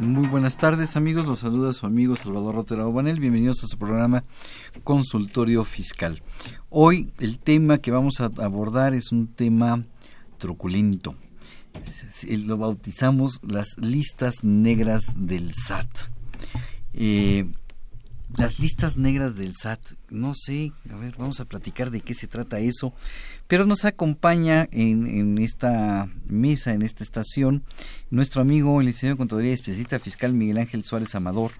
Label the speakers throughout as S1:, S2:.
S1: Muy buenas tardes amigos, los saluda su amigo Salvador Rotera Obanel, bienvenidos a su programa Consultorio Fiscal. Hoy el tema que vamos a abordar es un tema truculento. Lo bautizamos las listas negras del SAT. Eh, las listas negras del SAT, no sé, a ver, vamos a platicar de qué se trata eso, pero nos acompaña en, esta mesa, en esta estación, nuestro amigo, el licenciado en Contaduría y especialista fiscal Miguel Ángel Suárez Amador.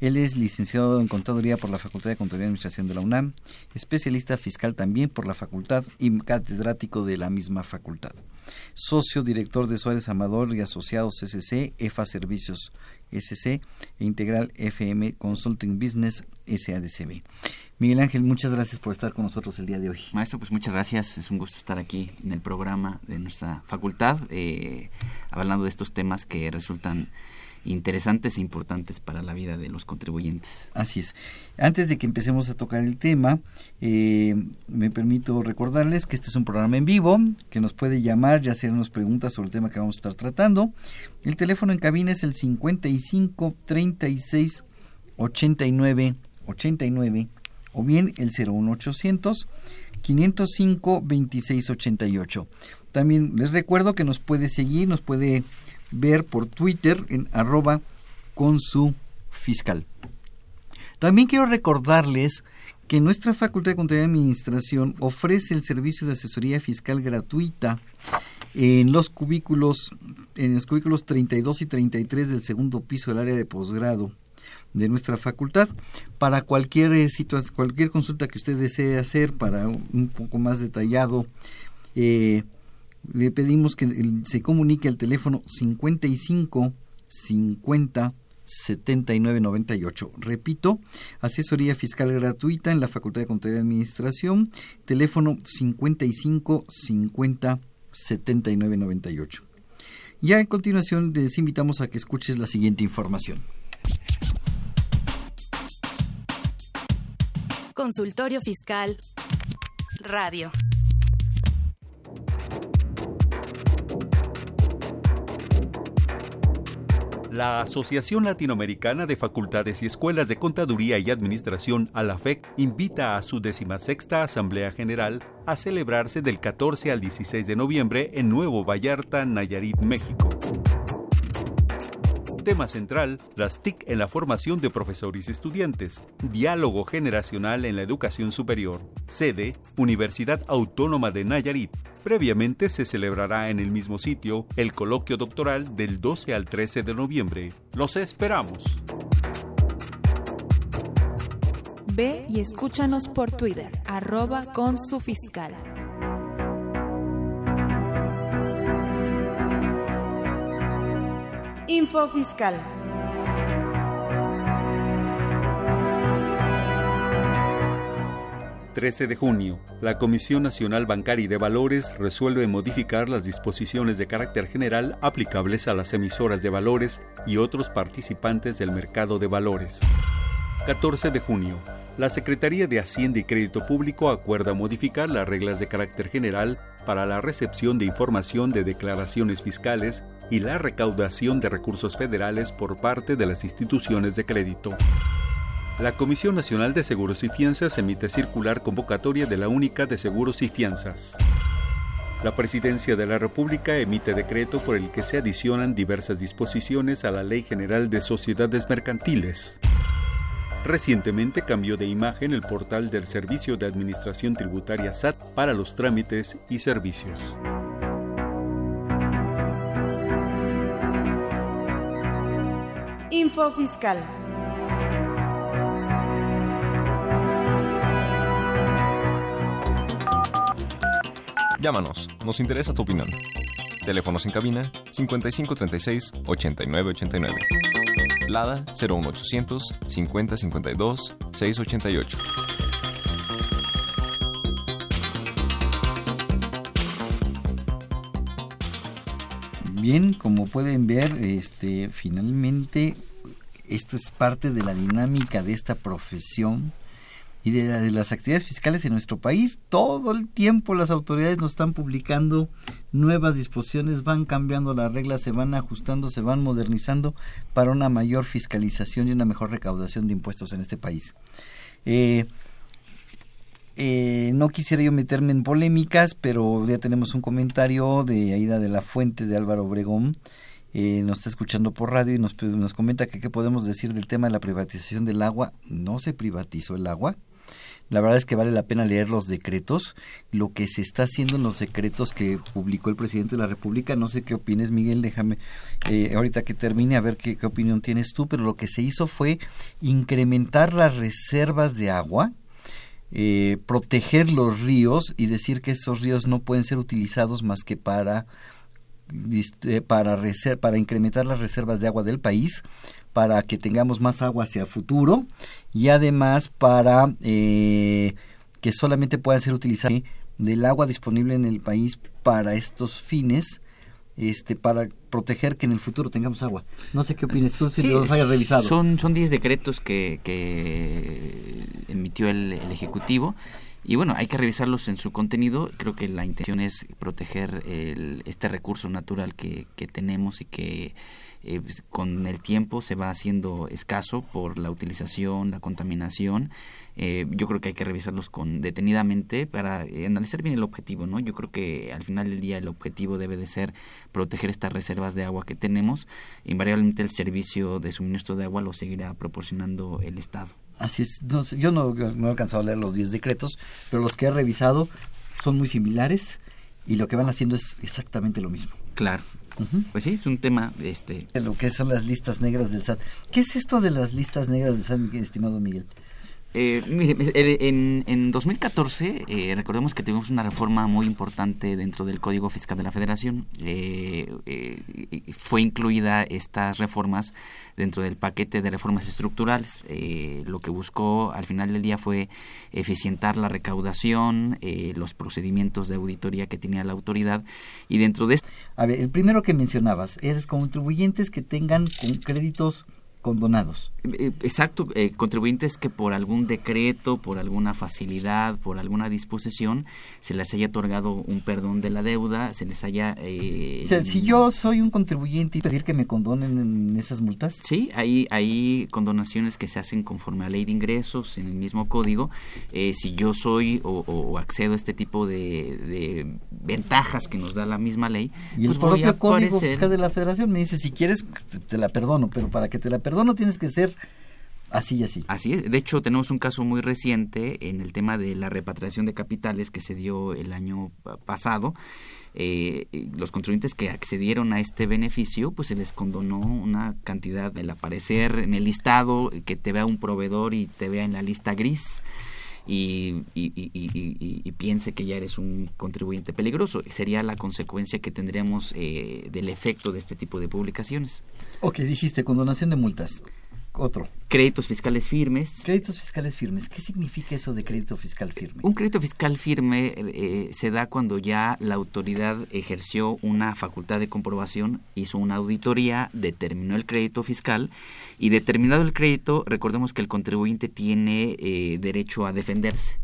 S1: Él es licenciado en Contaduría por la Facultad de Contaduría y Administración de la UNAM, especialista fiscal también por la facultad y catedrático de la misma facultad. Socio director de Suárez Amador y asociados SC, EFA Servicios SC e Integral FM Consulting Business SADCB. Miguel Ángel, muchas gracias por estar con nosotros el día de hoy.
S2: Maestro, pues muchas gracias. Es un gusto estar aquí en el programa de nuestra facultad, eh, hablando de estos temas que resultan interesantes e importantes para la vida de los contribuyentes.
S1: Así es. Antes de que empecemos a tocar el tema, eh, me permito recordarles que este es un programa en vivo, que nos puede llamar y hacernos preguntas sobre el tema que vamos a estar tratando. El teléfono en cabina es el 55 36 89 89 o bien el 01800 505 26 88. También les recuerdo que nos puede seguir, nos puede ver por Twitter en arroba con su fiscal. También quiero recordarles que nuestra Facultad de Contabilidad y Administración ofrece el servicio de asesoría fiscal gratuita en los cubículos en los cubículos 32 y 33 del segundo piso del área de posgrado de nuestra facultad para cualquier eh, situación, cualquier consulta que usted desee hacer para un- poco más detallado eh, le pedimos que se comunique al teléfono 55 50 79 98. Repito, asesoría fiscal gratuita en la Facultad de Contaduría y Administración, teléfono 55 50 79 98. Ya en continuación les invitamos a que escuches la siguiente información.
S3: Consultorio Fiscal. Radio.
S4: La Asociación Latinoamericana de Facultades y Escuelas de Contaduría y Administración, ALAFEC, invita a su decimasexta Asamblea General a celebrarse del 14 al 16 de noviembre en Nuevo Vallarta, Nayarit, México. Tema central, las TIC en la formación de profesores y estudiantes. Diálogo generacional en la educación superior. Sede, Universidad Autónoma de Nayarit. Previamente se celebrará en el mismo sitio el coloquio doctoral del 12 al 13 de noviembre. Los esperamos.
S5: Ve y escúchanos por Twitter, arroba con su.
S6: Info Fiscal.
S4: ...13 de junio, la Comisión Nacional Bancaria y de Valores resuelve modificar las disposiciones de carácter general aplicables a las emisoras de valores y otros participantes del mercado de valores. 14 de junio, la Secretaría de Hacienda y Crédito Público acuerda modificar las reglas de carácter general para la recepción de información de declaraciones fiscales y la recaudación de recursos federales por parte de las instituciones de crédito. La Comisión Nacional de Seguros y Fianzas emite circular convocatoria de la Única de Seguros y Fianzas. La Presidencia de la República emite decreto por el que se adicionan diversas disposiciones a la Ley General de Sociedades Mercantiles. Recientemente cambió de imagen el portal del Servicio de Administración Tributaria SAT para los trámites y servicios.
S7: Info Fiscal.
S8: Llámanos, nos interesa tu opinión. Teléfonos en cabina 5536 8989. Lada 01800 5052 688.
S1: Bien, como pueden ver, este finalmente esto es parte de la dinámica de esta profesión y de, las actividades fiscales en nuestro país. Todo el tiempo las autoridades nos están publicando nuevas disposiciones, van cambiando las reglas, se van ajustando, se van modernizando para una mayor fiscalización y una mejor recaudación de impuestos en este país. Eh, eh, no quisiera yo meterme en polémicas, pero ya tenemos un comentario de Aida de la Fuente de Álvaro Obregón. Eh, nos está escuchando por radio y nos, nos comenta que qué podemos decir del tema de la privatización del agua. No se privatizó el agua, la verdad es que vale la pena leer los decretos, lo que se está haciendo en los decretos que publicó el presidente de la República. No sé qué opines, Miguel, déjame eh, ahorita que termine a ver qué, qué opinión tienes tú, pero lo que se hizo fue incrementar las reservas de agua, eh, proteger los ríos y decir que esos ríos no pueden ser utilizados más que para para, para incrementar las reservas de agua del país, para que tengamos más agua hacia el futuro y además para eh, que solamente puedan ser utilizadas del agua disponible en el país para estos fines este para proteger que en el futuro tengamos agua. No sé qué opinas tú si
S2: Sí,
S1: los hayas revisado.
S2: Son, son 10 decretos que, que emitió el, el Ejecutivo y bueno, hay que revisarlos en su contenido. Creo que la intención es proteger el, este recurso natural que, que tenemos y que eh, pues, con el tiempo se va haciendo escaso por la utilización, la contaminación. Eh, yo creo que hay que revisarlos con detenidamente para eh, analizar bien el objetivo, ¿no? Yo creo que al final del día el objetivo debe de ser proteger estas reservas de agua que tenemos. Invariablemente el servicio de suministro de agua lo seguirá proporcionando el Estado.
S1: Así es, no yo no, no he alcanzado a leer los 10 decretos, pero los que he revisado son muy similares y lo que van haciendo es exactamente lo mismo.
S2: Claro. Pues sí, es un tema este
S1: De lo que son las listas negras del SAT. ¿Qué es esto de las listas negras del SAT, estimado Miguel?
S2: Eh, mire, eh, en, en 2014 eh, recordemos que tuvimos una reforma muy importante dentro del Código Fiscal de la Federación. Eh, eh, fue incluida estas reformas dentro del paquete de reformas estructurales. Eh, lo que buscó al final del día fue eficientar la recaudación, los procedimientos de auditoría que tenía la autoridad y dentro de.
S1: A ver, el primero que mencionabas, eres contribuyentes que tengan créditos condonados.
S2: Eh, Exacto, eh, contribuyentes que por algún decreto, por alguna facilidad, por alguna disposición, se les haya otorgado un perdón de la deuda, se les haya... eh,
S1: O sea, si yo soy un contribuyente y pedir que me condonen en esas multas.
S2: Sí, hay, hay condonaciones que se hacen conforme a ley de ingresos en el mismo código. Eh, si yo soy o, accedo a este tipo de, de ventajas que nos da la misma ley,
S1: Y el
S2: pues voy a
S1: propio Código
S2: aparecer-
S1: Fiscal de la Federación me dice, si quieres, te- te la perdono, pero para que te la perdono tienes que ser así y así.
S2: Así es. De hecho, tenemos un caso muy reciente en el tema de la repatriación de capitales que se dio el año pa- pasado. Eh, los contribuyentes que accedieron a este beneficio, pues se les condonó una cantidad del aparecer en el listado, que te vea un proveedor y te vea en la lista gris. Y, y, piense que ya eres un contribuyente peligroso. Sería la consecuencia que tendríamos eh, del efecto de este tipo de publicaciones.
S1: Ok, dijiste condonación de multas. Otro.
S2: Créditos fiscales firmes.
S1: Créditos fiscales firmes. ¿Qué significa eso de crédito fiscal firme?
S2: Un crédito fiscal firme eh, se da cuando ya la autoridad ejerció una facultad de comprobación, hizo una auditoría, determinó el crédito fiscal y determinado el crédito, recordemos que el contribuyente tiene eh, derecho a defenderse.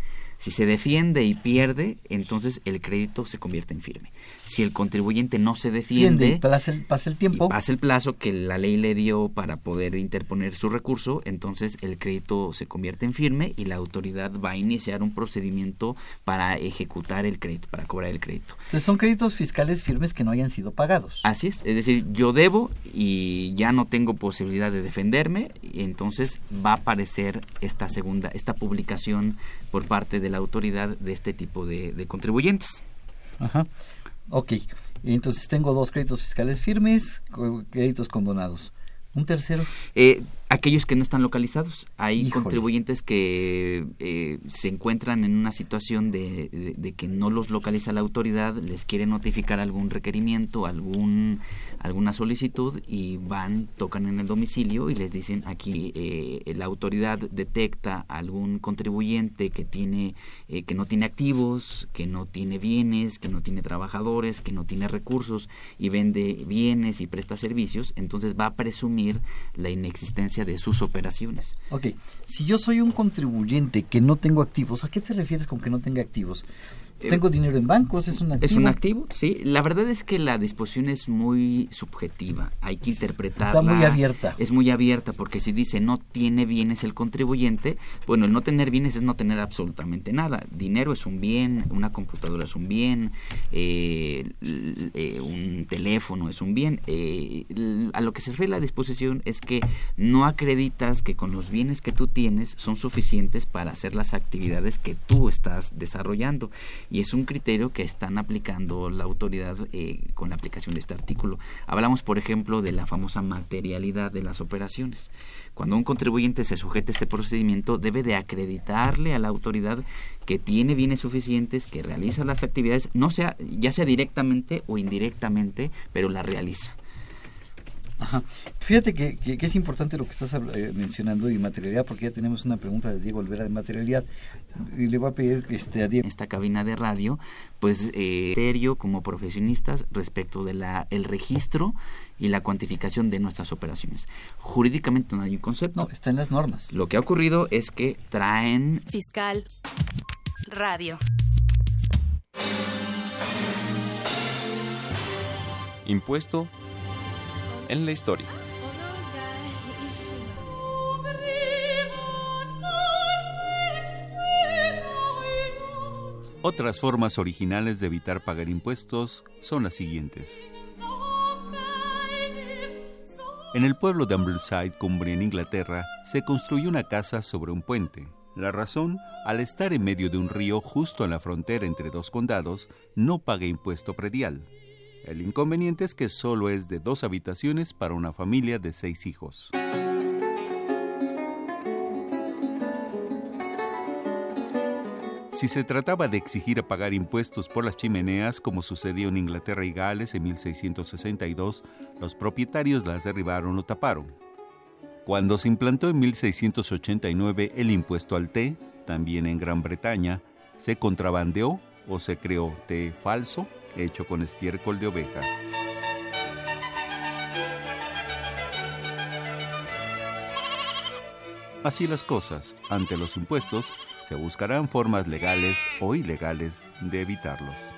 S2: Si se defiende y pierde, entonces el crédito se convierte en firme. Si el contribuyente no se defiende,
S1: pasa el, pasa el tiempo.
S2: pasa el plazo que la ley le dio para poder interponer su recurso, entonces el crédito se convierte en firme y la autoridad va a iniciar un procedimiento para ejecutar el crédito, para cobrar el crédito.
S1: Entonces son créditos fiscales firmes que no hayan sido pagados.
S2: Así es, es decir, yo debo y ya no tengo posibilidad de defenderme, y entonces va a aparecer esta segunda, esta publicación por parte de la autoridad de este tipo de, de contribuyentes.
S1: Ajá. Ok. Entonces tengo dos créditos fiscales firmes, créditos condonados. ¿Un tercero?
S2: Eh, aquellos que no están localizados. Hay
S1: Híjole.
S2: contribuyentes que eh, se encuentran en una situación de, de- de que no los localiza la autoridad, les quiere notificar algún requerimiento, algún alguna solicitud y van, tocan en el domicilio y les dicen aquí eh, la autoridad detecta algún contribuyente que tiene eh, que no tiene activos, que no tiene bienes, que no tiene trabajadores, que no tiene recursos y vende bienes y presta servicios, entonces va a presumir la inexistencia de sus operaciones.
S1: Ok, si yo soy un contribuyente que no tengo activos, ¿a qué te refieres con que no tenga activos?
S2: Eh,
S1: ¿Tengo dinero en bancos? ¿Es un activo?
S2: ¿Es un activo? Sí. La verdad es que la disposición es muy subjetiva. Hay que interpretarla.
S1: Está muy abierta.
S2: Es muy abierta porque si dice no tiene bienes el contribuyente, bueno, el no tener bienes es no tener absolutamente nada. Dinero es un bien, una computadora es un bien, eh, eh, un teléfono es un bien. A lo que se refiere la disposición es que no acreditas que con los bienes que tú tienes son suficientes para hacer las actividades que tú estás desarrollando y es un criterio que están aplicando la autoridad eh, con la aplicación de este artículo. Hablamos, por ejemplo, de la famosa materialidad de las operaciones. Cuando un contribuyente se sujeta a este procedimiento, debe de acreditarle a la autoridad que tiene bienes suficientes, que realiza las actividades, no sea, ya sea directamente o indirectamente, pero la realiza.
S1: Ajá. Fíjate que, que- que es importante lo que estás eh, mencionando y materialidad, porque ya tenemos una pregunta de Diego Olvera de materialidad. Y le voy a pedir este, a Diego.
S2: esta cabina de radio, pues eh, criterio como profesionistas respecto de la el registro y la cuantificación de nuestras operaciones. Jurídicamente no hay un concepto.
S1: No, está en las normas.
S2: Lo que ha ocurrido es que traen
S3: Fiscal Radio.
S8: Impuesto en la historia.
S4: Otras formas originales de evitar pagar impuestos son las siguientes. En el pueblo de Ambleside, Cumbria, en Inglaterra, se construyó una casa sobre un puente. La razón, al estar en medio de un río justo en la frontera entre dos condados, no paga impuesto predial. El inconveniente es que solo es de dos habitaciones para una familia de seis hijos. Si se trataba de exigir pagar impuestos por las chimeneas, como sucedió en Inglaterra y Gales en 1662, los propietarios las derribaron o taparon. Cuando se implantó en 1689 el impuesto al té, también en Gran Bretaña, se contrabandeó o se creó té falso hecho con estiércol de oveja. Así las cosas, ante los impuestos, se buscarán formas legales o ilegales de evitarlos.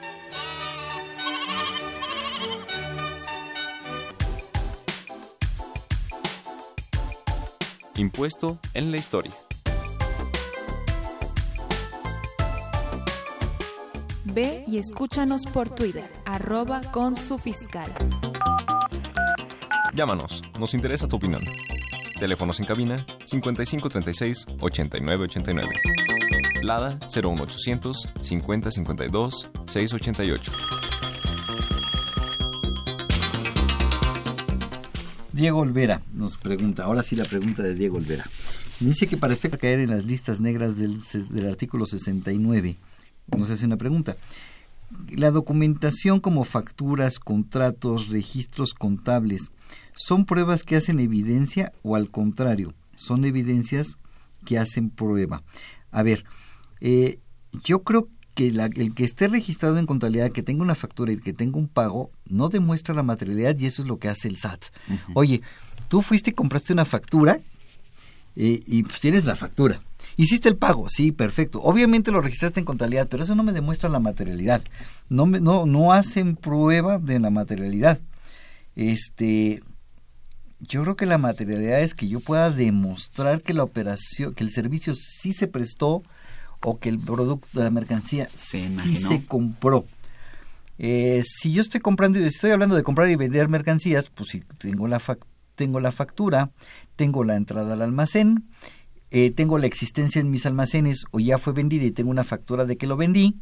S8: Impuesto en la historia.
S5: Ve y escúchanos por Twitter, arroba con su fiscal.
S8: Llámanos, nos interesa tu opinión. Teléfonos en cabina 5536 8989. Lada 01800 5052 688.
S1: Diego Olvera nos pregunta, ahora sí la pregunta de Diego Olvera. Dice que para efecto caer en las listas negras del, del artículo 69, nos hace una pregunta. La documentación como facturas, contratos, registros contables, ¿son pruebas que hacen evidencia o al contrario, son evidencias que hacen prueba? A ver, eh, yo creo que la- el que esté registrado en contabilidad, que tenga una factura y que tenga un pago, no demuestra la materialidad y eso es lo que hace el SAT. Oye, tú fuiste y compraste una factura eh, y pues tienes la factura. Hiciste el pago, sí, perfecto. Obviamente lo registraste en contabilidad, pero eso no me demuestra la materialidad. No, me, no, no hacen prueba de la materialidad. Este, yo creo que la materialidad es que yo pueda demostrar que la operación, que el servicio sí se prestó o que el producto, la mercancía
S2: Se
S1: sí se compró. Eh, si yo estoy comprando, si estoy hablando de comprar y vender mercancías, pues si tengo la, fac- tengo la factura, tengo la entrada al almacén, eh, tengo la existencia en mis almacenes o ya fue vendida y tengo una factura de que lo vendí,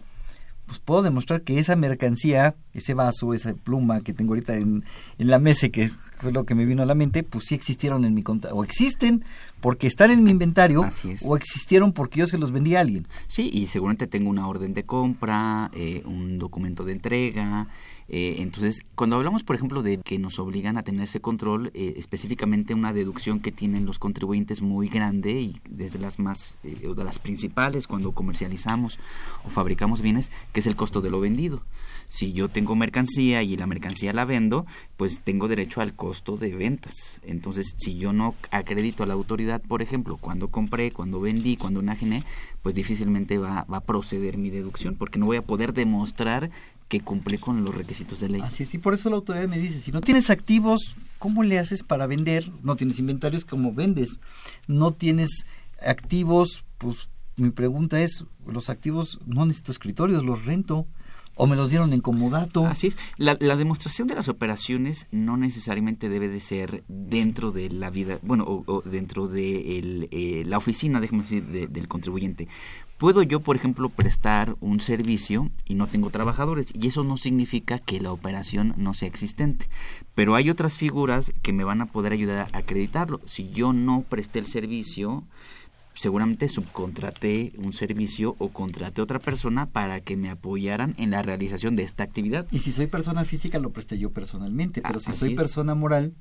S1: pues puedo demostrar que esa mercancía, ese vaso, esa pluma que tengo ahorita en, en la mesa, que fue lo que me vino a la mente, pues sí existieron en mi conta, o existen porque están en mi inventario,
S2: Así es.
S1: o existieron porque yo se los vendí a alguien.
S2: Sí, y seguramente tengo una orden de compra, eh, un documento de entrega. eh, entonces, cuando hablamos, por ejemplo, de que nos obligan a tener ese control, eh, específicamente una deducción que tienen los contribuyentes muy grande y desde las más, eh, de las principales cuando comercializamos o fabricamos bienes, que es el costo de lo vendido. Si yo tengo mercancía y la mercancía la vendo, pues tengo derecho al costo de ventas. Entonces, si yo no acredito a la autoridad, por ejemplo, cuando compré, cuando vendí, cuando enajené, pues difícilmente va, va a proceder mi deducción, porque no voy a poder demostrar que cumplí con los requisitos de ley.
S1: Así es, y por eso la autoridad me dice, si no tienes activos, ¿cómo le haces para vender? No tienes inventarios, ¿cómo vendes? No tienes activos, pues mi pregunta es, los activos no necesito escritorios, los rento o me los dieron en comodato.
S2: Así es. La, demostración de las operaciones no necesariamente debe de ser dentro de la vida, bueno, o, o dentro de el, eh, la oficina, déjeme decir, de- del contribuyente. Puedo yo, por ejemplo, prestar un servicio y no tengo trabajadores y eso no significa que la operación no sea existente. Pero hay otras figuras que me van a poder ayudar a acreditarlo. Si yo no presté el servicio, seguramente subcontraté un servicio o contraté otra persona para que me apoyaran en la realización de esta actividad.
S1: Y si soy persona física, lo presté yo personalmente, pero
S2: Ah,
S1: si soy
S2: es.
S1: persona moral,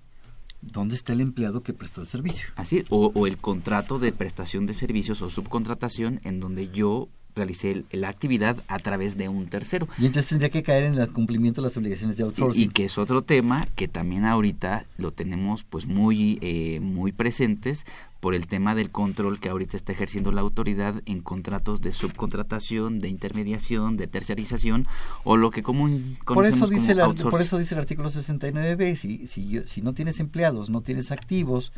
S1: ¿dónde está el empleado que prestó el servicio?
S2: Así o, o el contrato de prestación de servicios o subcontratación en donde yo realicé la actividad a través de un tercero.
S1: Y entonces tendría que caer en el cumplimiento de las obligaciones de outsourcing.
S2: y que es otro tema que también ahorita lo tenemos pues muy eh, muy presentes por el tema del control que ahorita está ejerciendo la autoridad en contratos de subcontratación, de intermediación, de tercerización o lo que común
S1: por eso dice
S2: como
S1: el, por eso dice el artículo 69b si si yo- si no tienes empleados no tienes activos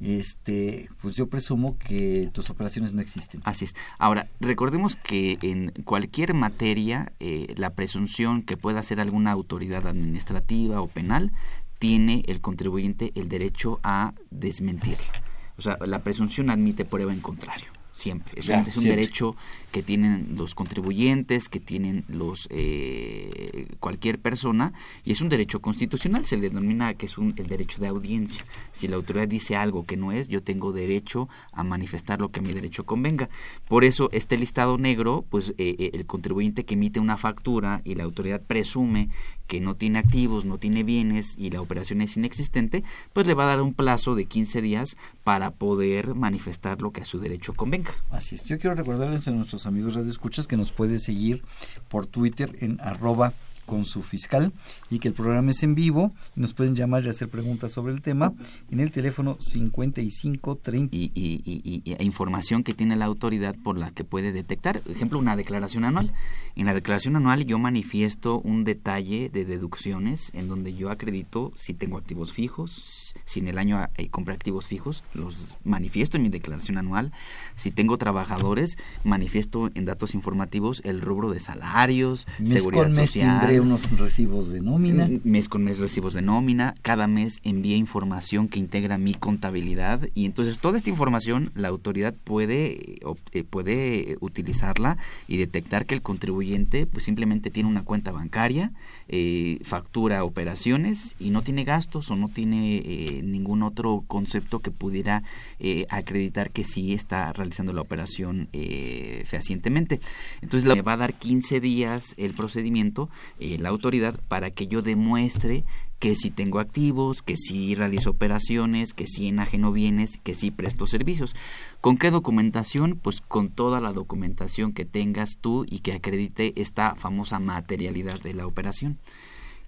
S1: este pues yo presumo que tus operaciones no existen
S2: Así es. Ahora, recordemos que en cualquier materia, eh, la presunción que pueda hacer alguna autoridad administrativa o penal, tiene el contribuyente el derecho a desmentirla. O sea, la presunción admite prueba en contrario. Siempre. Es,
S1: Ya,
S2: un, es un derecho que tienen los contribuyentes, que tienen los eh, cualquier persona, y es un derecho constitucional. Se le denomina que es un, el derecho de audiencia. Si la autoridad dice algo que no es, yo tengo derecho a manifestar lo que a mi derecho convenga. Por eso, este listado negro, pues eh, eh, el contribuyente que emite una factura y la autoridad presume que no tiene activos, no tiene bienes y la operación es inexistente, pues le va a dar un plazo de 15 días para poder manifestar lo que a su derecho convenga.
S1: Así es. Yo quiero recordarles a nuestros amigos radioescuchas que nos puede seguir por Twitter en arroba con su fiscal y que el programa es en vivo. Nos pueden llamar y hacer preguntas sobre el tema en el teléfono 55 30.
S2: y, y- y- y- e información que tiene la autoridad por la que puede detectar. Por ejemplo, una declaración anual. En la declaración anual yo manifiesto un detalle de deducciones en donde yo acredito si tengo activos fijos, si en el año eh, compré activos fijos, los manifiesto en mi declaración anual. Si tengo trabajadores, manifiesto en datos informativos el rubro de salarios,
S1: Mes
S2: seguridad
S1: con mes
S2: social.
S1: tendré unos recibos de nómina.
S2: Mm, Mes con mes recibos de nómina, cada mes envía información que integra mi contabilidad y entonces toda esta información la autoridad puede, eh, eh, puede utilizarla y detectar que el contribuyente pues simplemente tiene una cuenta bancaria, eh, factura operaciones y no tiene gastos o no tiene eh, ningún otro concepto que pudiera eh, acreditar que sí está realizando la operación eh, fehacientemente. Entonces le va a dar 15 días el procedimiento, eh, la autoridad, para que yo demuestre que sí tengo activos, que sí realizo operaciones, que sí enajeno bienes, que sí presto servicios. ¿Con qué documentación? Pues con toda la documentación que tengas tú y que acredite esta famosa materialidad de la operación.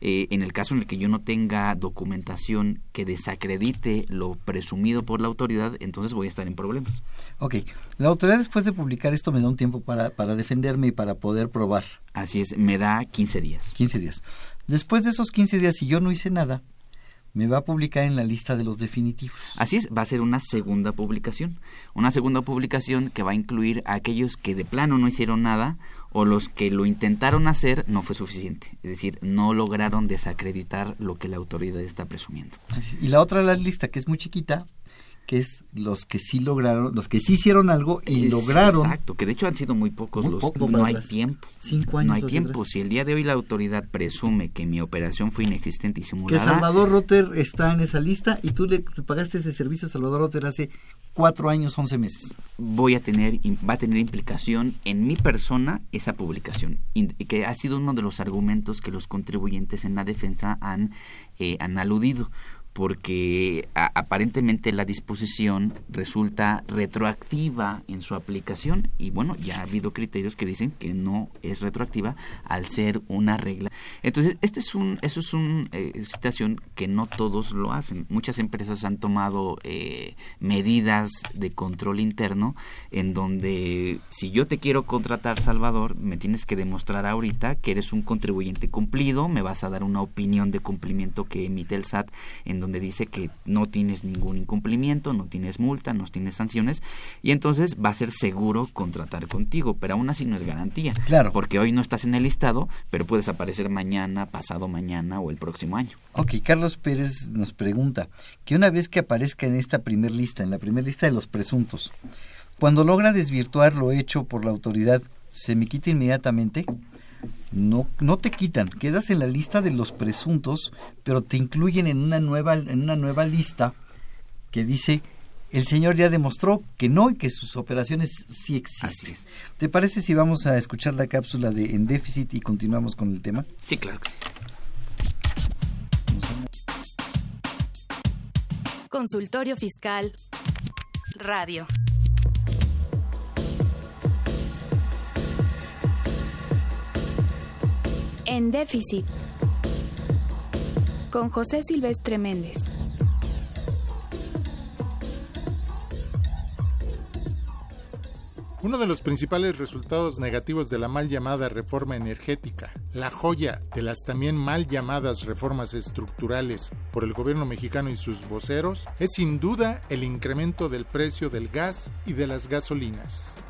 S2: Eh, en el caso en el que yo no tenga documentación que desacredite lo presumido por la autoridad, entonces voy a estar en problemas.
S1: Ok, la autoridad después de publicar esto me da un tiempo para, para defenderme y para poder probar.
S2: Así es, me da 15 días.
S1: 15 días. Después de esos 15 días, si yo no hice nada, me va a publicar en la lista de los definitivos.
S2: Así es, va a ser una segunda publicación. Una segunda publicación que va a incluir a aquellos que de plano no hicieron nada o los que lo intentaron hacer no fue suficiente. Es decir, no lograron desacreditar lo que la autoridad está presumiendo.
S1: Y la otra la lista, que es muy chiquita, que es los que sí lograron, los que sí hicieron algo y
S2: Es-
S1: lograron.
S2: Exacto, que de hecho han sido muy pocos
S1: Muy
S2: los.
S1: poco
S2: no hay tiempo.
S1: cinco años
S2: No hay tiempo.
S1: atrás.
S2: Si el día de hoy la autoridad presume que mi operación fue inexistente y
S1: Que
S2: simulada.
S1: Salvador Rotter está en esa lista y tú le pagaste ese servicio a Salvador Rotter hace cuatro años, once meses.
S2: voy a tener va a tener implicación en mi persona esa publicación que ha sido uno de los argumentos que los contribuyentes en la defensa han eh, han aludido porque aparentemente la disposición resulta retroactiva en su aplicación y bueno ya ha habido criterios que dicen que no es retroactiva al ser una regla. Entonces este es un eso es una situación que no todos lo hacen. Muchas empresas han tomado eh, medidas de control interno en donde si yo te quiero contratar Salvador me tienes que demostrar ahorita que eres un contribuyente cumplido me vas a dar una opinión de cumplimiento que emite el SAT en donde dice que no tienes ningún incumplimiento, no tienes multa, no tienes sanciones y entonces va a ser seguro contratar contigo, pero aún así no es garantía.
S1: Claro.
S2: Porque hoy no estás en el listado, pero puedes aparecer mañana, pasado mañana o el próximo año.
S1: Ok, Carlos Pérez nos pregunta que una vez que aparezca en esta primer lista, en la primera lista de los presuntos, cuando logra desvirtuar lo hecho por la autoridad, ¿se me quita inmediatamente? No, no te quitan, quedas en la lista de los presuntos, pero te incluyen en una nueva, en una nueva lista que dice el señor ya demostró que no y que sus operaciones sí existen. ¿Te parece si vamos a escuchar la cápsula de En Déficit y continuamos con el tema?
S2: Sí, claro que sí.
S3: Consultorio Fiscal Radio.
S5: En déficit. Con José Silvestre Méndez.
S7: Uno de los principales resultados negativos de la mal llamada reforma energética, la joya de las también mal llamadas reformas estructurales por el gobierno mexicano y sus voceros, es sin duda el incremento del precio del gas y de las gasolinas.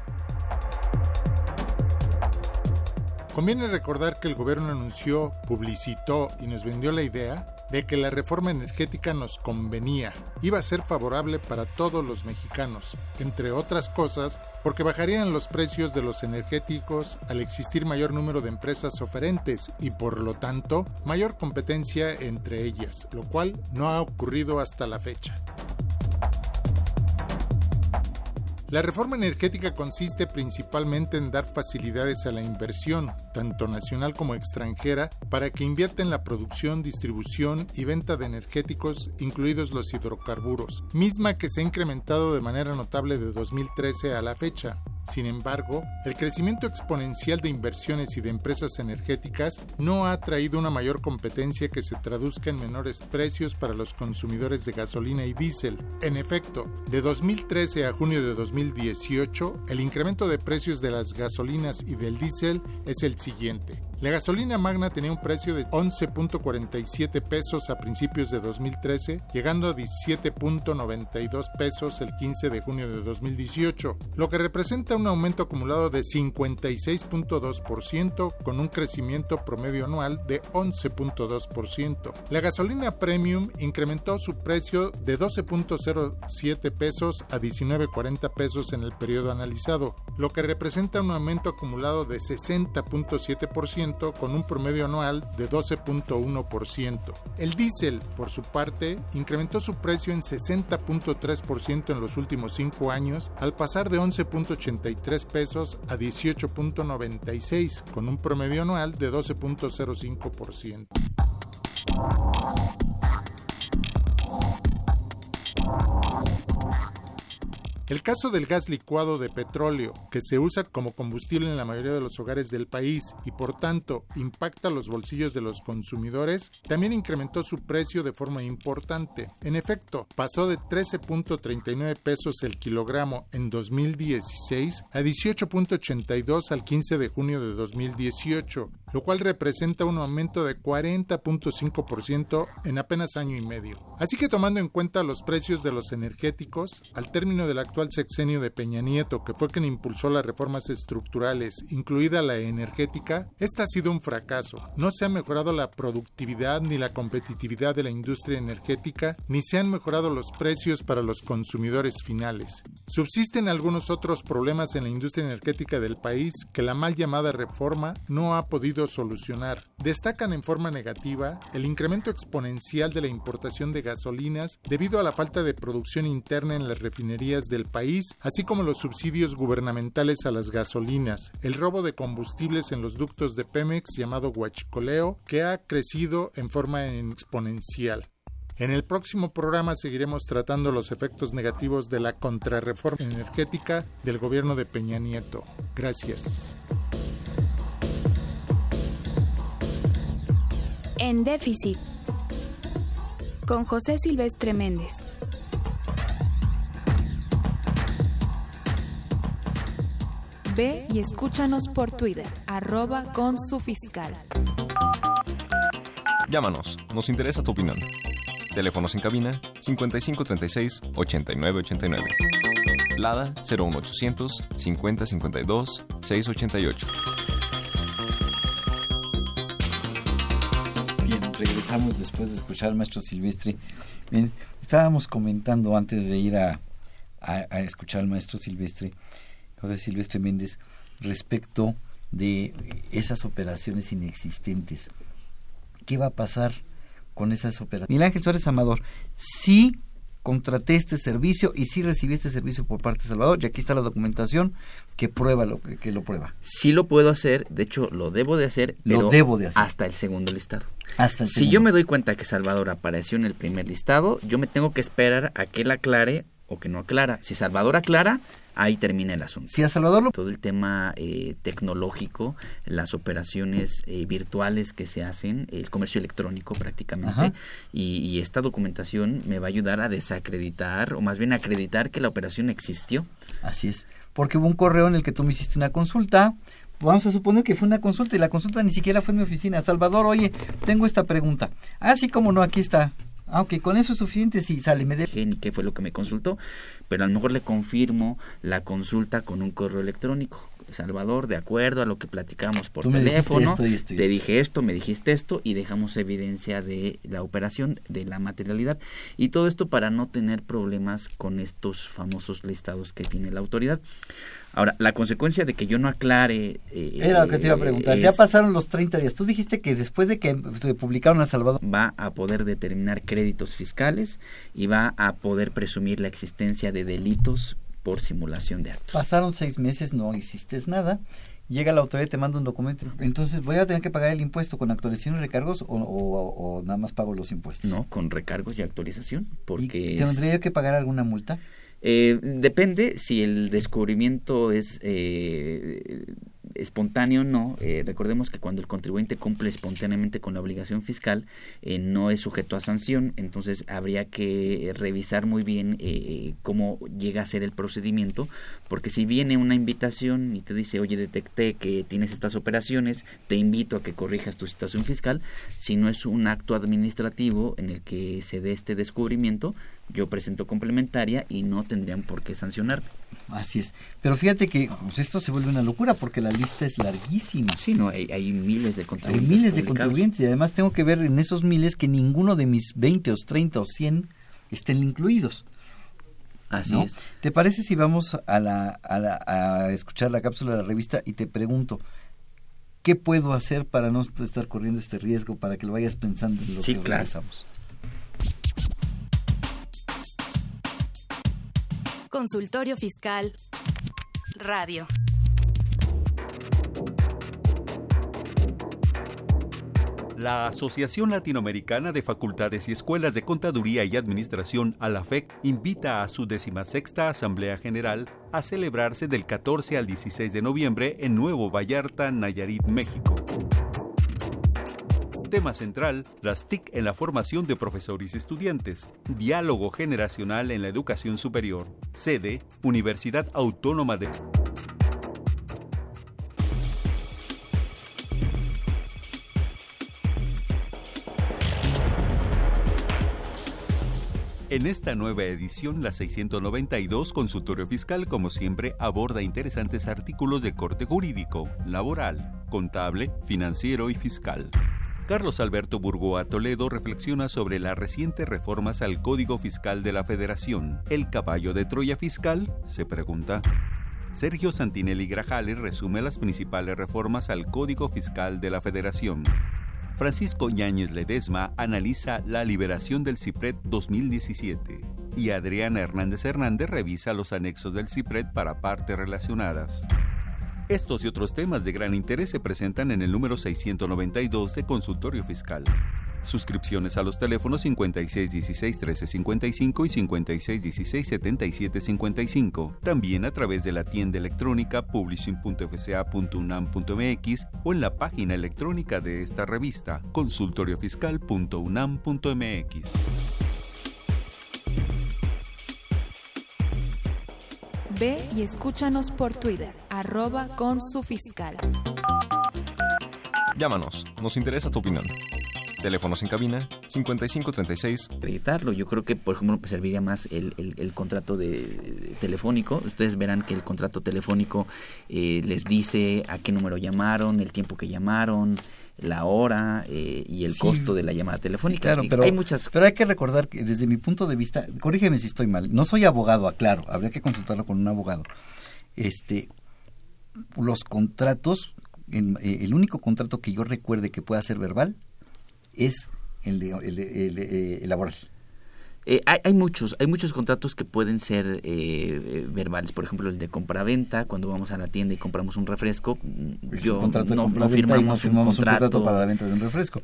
S7: Conviene recordar que el gobierno anunció, publicitó y nos vendió la idea de que la reforma energética nos convenía, iba a ser favorable para todos los mexicanos, entre otras cosas porque bajarían los precios de los energéticos al existir mayor número de empresas oferentes y por lo tanto mayor competencia entre ellas, lo cual no ha ocurrido hasta la fecha. La reforma energética consiste principalmente en dar facilidades a la inversión, tanto nacional como extranjera, para que invierta en la producción, distribución y venta de energéticos, incluidos los hidrocarburos, misma que se ha incrementado de manera notable de 2013 a la fecha. Sin embargo, el crecimiento exponencial de inversiones y de empresas energéticas no ha traído una mayor competencia que se traduzca en menores precios para los consumidores de gasolina y diésel. En efecto, de 2013 a junio de 2018, el incremento de precios de las gasolinas y del diésel es el siguiente. La gasolina magna tenía un precio de 11.47 pesos a principios de 2013, llegando a 17.92 pesos el 15 de junio de 2018, lo que representa un aumento acumulado de 56.2% con un crecimiento promedio anual de 11.2%. La gasolina premium incrementó su precio de 12.07 pesos a 19.40 pesos en el periodo analizado, lo que representa un aumento acumulado de 60.7% con un promedio anual de 12.1%. El diésel, por su parte, incrementó su precio en 60.3% en los últimos 5 años, al pasar de 11.83 pesos a 18.96, con un promedio anual de 12.05%. El caso del gas licuado de petróleo, que se usa como combustible en la mayoría de los hogares del país y por tanto impacta los bolsillos de los consumidores, también incrementó su precio de forma importante. En efecto, pasó de 13.39 pesos el kilogramo en 2016 a 18.82 al 15 de junio de 2018, lo cual representa un aumento de 40.5% en apenas año y medio. Así que tomando en cuenta los precios de los energéticos, al término del actual sexenio de Peña Nieto, que fue quien impulsó las reformas estructurales, incluida la energética, esta ha sido un fracaso. No se ha mejorado la productividad ni la competitividad de la industria energética, ni se han mejorado los precios para los consumidores finales. Subsisten algunos otros problemas en la industria energética del país que la mal llamada reforma no ha podido solucionar. Destacan en forma negativa el incremento exponencial de la importación de gasolinas debido a la falta de producción interna en las refinerías del país, así como los subsidios gubernamentales a las gasolinas, el robo de combustibles en los ductos de Pemex llamado huachicoleo, que ha crecido en forma exponencial. En el próximo programa seguiremos tratando los efectos negativos de la contrarreforma energética del gobierno de Peña Nieto. Gracias.
S3: En déficit. Con José Silvestre Méndez.
S5: Ve y escúchanos por Twitter, arroba con su fiscal.
S8: Llámanos, nos interesa tu opinión. Teléfonos en cabina 5536 8989. Lada 01800 5052 688.
S1: Después de escuchar al maestro Silvestre. Bien, estábamos comentando antes de ir a escuchar al maestro Silvestre, José Silvestre Méndez, respecto de esas operaciones inexistentes. ¿Qué va a pasar con esas operaciones? Miguel Ángel Suárez Amador, sí contraté este servicio y sí recibí este servicio por parte de Salvador y aquí está la documentación que prueba lo que, que lo prueba.
S2: Sí lo puedo hacer, de hecho lo debo de hacer,
S1: Lo debo de hacer.
S2: hasta el segundo listado.
S1: Hasta el
S2: si
S1: segundo.
S2: yo me doy cuenta que Salvador apareció en el primer listado, yo me tengo que esperar a que él aclare o que no aclara. Si Salvador aclara, ahí termina el asunto.
S1: Si a Salvador.
S2: Todo el tema eh, tecnológico, las operaciones eh, virtuales que se hacen, el comercio electrónico prácticamente, y, y esta documentación me va a ayudar a desacreditar, o más bien acreditar que la operación existió.
S1: Así es, porque hubo un correo en el que tú me hiciste una consulta. Vamos a suponer que fue una consulta y la consulta ni siquiera fue en mi oficina. Salvador, oye, tengo esta pregunta. Ah, sí, cómo no, aquí está. Ah, ok, con eso es suficiente, sí, sale, me de...
S2: ni qué fue lo que me consultó, pero a lo mejor le confirmo la consulta con un correo electrónico. Salvador, de acuerdo a lo que platicamos por
S1: Tú
S2: teléfono,
S1: esto esto
S2: te
S1: esto.
S2: dije esto, me dijiste esto y dejamos evidencia de la operación, de la materialidad y todo esto para no tener problemas con estos famosos listados que tiene la autoridad. Ahora, la consecuencia de que yo no aclare... eh,
S1: Era lo que te iba a preguntar. Ya pasaron los 30 días. Tú dijiste que después de que publicaron a Salvador...
S2: va a poder determinar créditos fiscales y va a poder presumir la existencia de delitos por simulación de actos.
S1: Pasaron seis meses, no hiciste nada. Llega la autoridad y te manda un documento. Entonces, ¿voy a tener que pagar el impuesto con actualización y recargos o, o- o nada más pago los impuestos?
S2: No, con recargos y actualización, porque... es-
S1: ¿Tendría que pagar alguna multa?
S2: Eh, depende si el descubrimiento es eh, espontáneo no. Eh, recordemos que cuando el contribuyente cumple espontáneamente con la obligación fiscal, eh, no es sujeto a sanción, entonces habría que revisar muy bien eh, cómo llega a ser el procedimiento, porque si viene una invitación y te dice, oye, detecté que tienes estas operaciones, te invito a que corrijas tu situación fiscal, si no es un acto administrativo en el que se dé este descubrimiento, yo presento complementaria y no tendrían por qué sancionar.
S1: Así es. Pero fíjate que pues, esto se vuelve una locura porque la lista es larguísima.
S2: Sí, no, hay, hay miles de
S1: Hay
S2: contribuyentes.
S1: miles de contribuyentes y además tengo que ver en esos miles que ninguno de mis 20 o 30 o 100 estén incluidos.
S2: Así
S1: ¿no?
S2: es.
S1: ¿Te parece si vamos a, la, a, la- a escuchar la cápsula de la revista y te pregunto, ¿qué puedo hacer para no estar corriendo este riesgo, para que lo vayas pensando en lo
S2: Sí,
S1: que
S2: claro.
S1: regresamos?
S3: Consultorio Fiscal Radio.
S4: La Asociación Latinoamericana de Facultades y Escuelas de Contaduría y Administración, ALAFEC, invita a su decimasexta Asamblea General a celebrarse del 14 al 16 de noviembre en Nuevo Vallarta, Nayarit, México tema central, las TIC en la formación de profesores y estudiantes, diálogo generacional en la educación superior. Sede, Universidad Autónoma de... En esta nueva edición, la 692 Consultorio Fiscal, como siempre, aborda interesantes artículos de corte jurídico, laboral, contable, financiero y fiscal. Carlos Alberto Burgoa Toledo reflexiona sobre las recientes reformas al Código Fiscal de la Federación. ¿El caballo de Troya fiscal? se pregunta. Sergio Santinelli Grajales resume las principales reformas al Código Fiscal de la Federación. Francisco Yáñez Ledesma analiza la liberación del CIPRED 2017 y Adriana Hernández Hernández revisa los anexos del CIPRED para partes relacionadas. Estos y otros temas de gran interés se presentan en el número 692 de Consultorio Fiscal. Suscripciones a los teléfonos 5616-1355 y 5616-7755. También a través de la tienda electrónica publishing.fca.unam.mx o en la página electrónica de esta revista consultoriofiscal.unam.mx.
S5: Ve y escúchanos por Twitter, arroba con su fiscal.
S8: Llámanos, nos interesa tu opinión. Teléfonos en cabina 5536.
S2: Acreditarlo, yo creo que por ejemplo serviría más el, el, contrato de, telefónico. Ustedes verán que el contrato telefónico eh, les dice a qué número llamaron, el tiempo que llamaron, la hora eh, y el costo de la llamada telefónica.
S1: claro, pero hay muchas. Pero hay que recordar que desde mi punto de vista, corrígeme si estoy mal. No soy abogado, aclaro. Habría que consultarlo con un abogado. Este, los contratos, eh, el único contrato que yo recuerde que pueda ser verbal es el, de, el, eh, laboral.
S2: Eh, hay, muchos, hay muchos contratos que pueden ser eh, verbales. Por ejemplo, el de compra-venta, cuando vamos a la tienda y compramos un refresco, yo no, firmamos, un, contrato,
S1: para la venta de un refresco.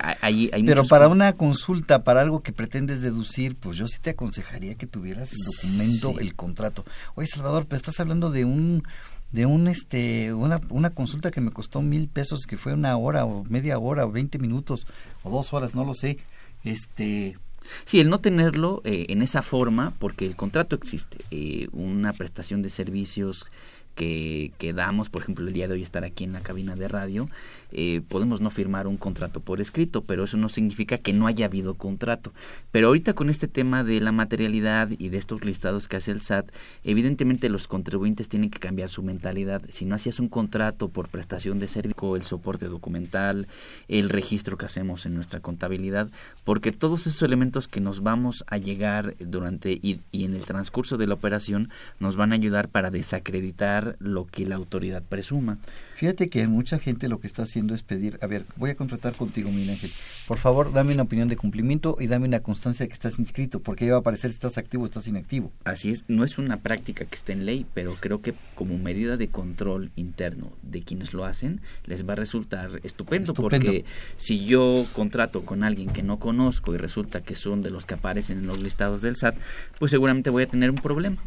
S1: Pero para una consulta, para algo que pretendes deducir, pues yo sí te aconsejaría que tuvieras el documento, el contrato. Oye, Salvador, pero estás hablando de un de un este una, una consulta que me costó mil pesos que fue una hora o media hora o veinte minutos o dos horas no lo sé este
S2: Sí, el no tenerlo eh, en esa forma, porque el contrato existe, eh, una prestación de servicios que, que, damos, por ejemplo, el día de hoy estar aquí en la cabina de radio, eh, podemos no firmar un contrato por escrito, pero eso no significa que no haya habido contrato. Pero ahorita con este tema de la materialidad y de estos listados que hace el SAT, evidentemente los contribuyentes tienen que cambiar su mentalidad. Si no hacías un contrato por prestación de servicio, el soporte documental, el registro que hacemos en nuestra contabilidad, porque todos esos elementos que nos vamos a llegar durante y, y en el transcurso de la operación nos van a ayudar para desacreditar lo que la autoridad presuma.
S1: Fíjate que mucha gente lo que está haciendo es pedir, a ver, voy a contratar contigo, Miguel Ángel. Por favor, dame una opinión de cumplimiento y dame una constancia de que estás inscrito, porque ahí va a aparecer si estás activo o estás inactivo.
S2: Así es, no es una práctica que esté en ley, pero creo que como medida de control interno de quienes lo hacen, les va a resultar estupendo, porque si yo contrato con alguien que no conozco y resulta que son de los que aparecen en los listados del SAT, pues seguramente voy a tener un problema.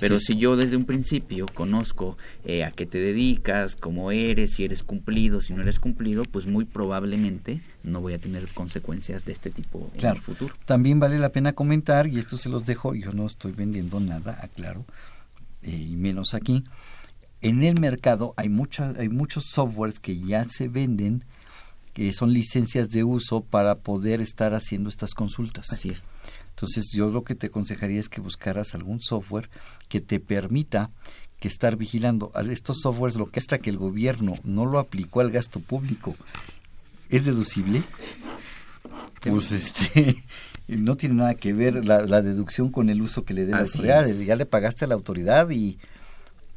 S2: Pero si yo desde un principio conozco eh, a qué te dedicas, cómo eres, si eres cumplido, si no eres cumplido, pues muy probablemente no voy a tener consecuencias de este tipo en el futuro.
S1: También vale la pena comentar, y esto se los dejo, yo no estoy vendiendo nada, aclaro, eh, y menos aquí. En el mercado hay, mucha, hay muchos softwares que ya se venden que son licencias de uso para poder estar haciendo estas consultas.
S2: Así es.
S1: Entonces yo lo que te aconsejaría es que buscaras algún software que te permita que estar vigilando. Estos softwares lo que hasta que el gobierno no lo aplicó al gasto público es deducible. Pues este no tiene nada que ver la, deducción con el uso que le dé la autoridad. Ya le pagaste a la autoridad y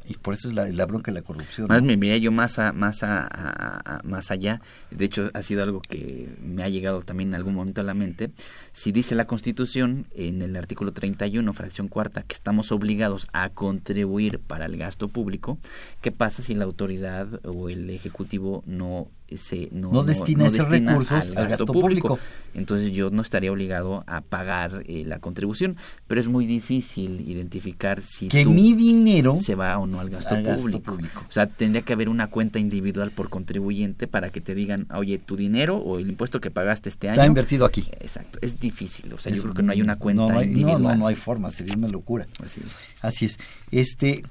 S1: y por eso es la, bronca de la corrupción.
S2: Más me miré yo más a, más a, más allá. De hecho, ha sido algo que me ha llegado también en algún momento a la mente. Si dice la Constitución en el artículo 31, fracción cuarta, que estamos obligados a contribuir para el gasto público, ¿qué pasa si la autoridad o el ejecutivo no
S1: no, destina esos recursos al gasto, público.
S2: Entonces yo no estaría obligado a pagar eh, la contribución, pero es muy difícil identificar si
S1: que mi dinero
S2: se va o no al gasto, público. O sea, tendría que haber una cuenta individual por contribuyente para que te digan, oye, tu dinero o el impuesto que pagaste este año
S1: está invertido aquí.
S2: Exacto, es difícil. O sea, yo creo que no hay una cuenta no, individual.
S1: No, no, no hay forma, sería una locura.
S2: Así es.
S1: Así es. Este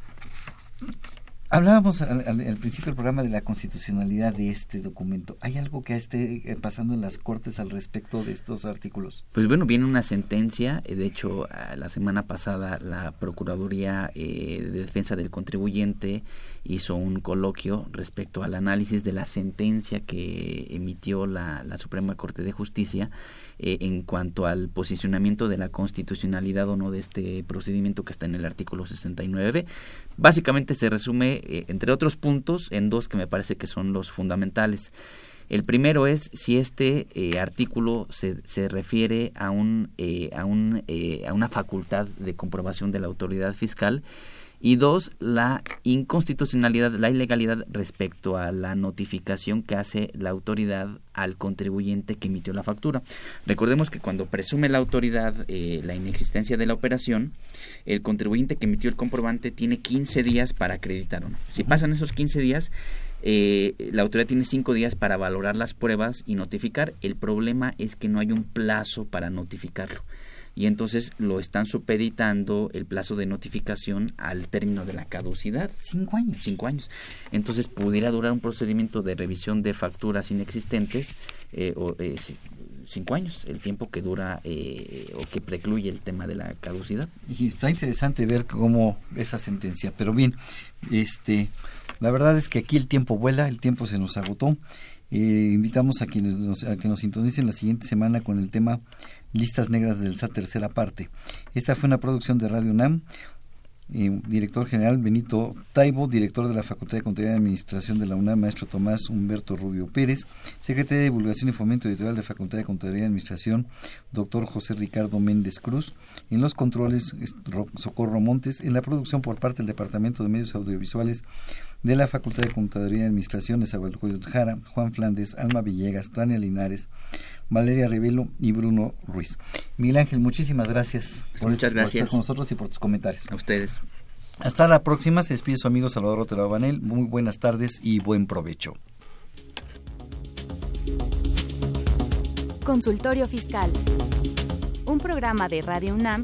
S1: Hablábamos al, al- al principio del programa de la constitucionalidad de este documento. ¿Hay algo que esté eh, pasando en las Cortes al respecto de estos artículos?
S2: Pues bueno, viene una sentencia. eh, De hecho, la semana pasada la Procuraduría eh, de Defensa del Contribuyente hizo un coloquio respecto al análisis de la sentencia que emitió la, la Suprema Corte de Justicia eh, en cuanto al posicionamiento de la constitucionalidad o no de este procedimiento que está en el artículo 69. Básicamente se resume, eh, entre otros puntos, en dos que me parece que son los fundamentales. El primero es si este eh, artículo se, se refiere a, un, a, un, a una facultad de comprobación de la autoridad fiscal y dos, la inconstitucionalidad, la ilegalidad respecto a la notificación que hace la autoridad al contribuyente que emitió la factura. Recordemos que cuando presume la autoridad eh, la inexistencia de la operación, el contribuyente que emitió el comprobante tiene 15 días para acreditar o no. Si pasan esos 15 días, eh, la autoridad tiene cinco días para valorar las pruebas y notificar. El problema es que no hay un plazo para notificarlo. Y entonces lo están supeditando el plazo de notificación al término de la caducidad.
S1: Cinco años.
S2: Cinco años. Entonces pudiera durar un procedimiento de revisión de facturas inexistentes eh, o, eh, ci- cinco años, el tiempo que dura eh, o que precluye el tema de la caducidad.
S1: Y está interesante ver cómo esa sentencia. Pero bien, este, la verdad es que aquí el tiempo vuela, el tiempo se nos agotó. Eh, invitamos a quienes nos, a que nos sintonicen la siguiente semana con el tema Listas Negras del SAT tercera parte. Esta fue una producción de Radio UNAM. Director general Benito Taibo, director de la Facultad de Contaduría y Administración de la UNAM, maestro Tomás Humberto Rubio Pérez, secretario de Divulgación y Fomento Editorial de la Facultad de Contaduría y Administración, doctor José Ricardo Méndez Cruz, en los controles es Ro- Socorro Montes, en la producción por parte del Departamento de Medios Audiovisuales de la Facultad de Contaduría y Administración de Zahualcóyotl Jara, Juan Flandes, Alma Villegas, Tania Linares, Valeria Revelo y Bruno Ruiz. Miguel Ángel, muchísimas gracias
S2: Pues
S1: por,
S2: muchas
S1: por estar
S2: gracias.
S1: con nosotros y por tus comentarios.
S2: A ustedes.
S1: Hasta la próxima, se despide su amigo Salvador Otero Banel. Muy buenas tardes y buen provecho.
S3: Consultorio Fiscal. Un programa de Radio UNAM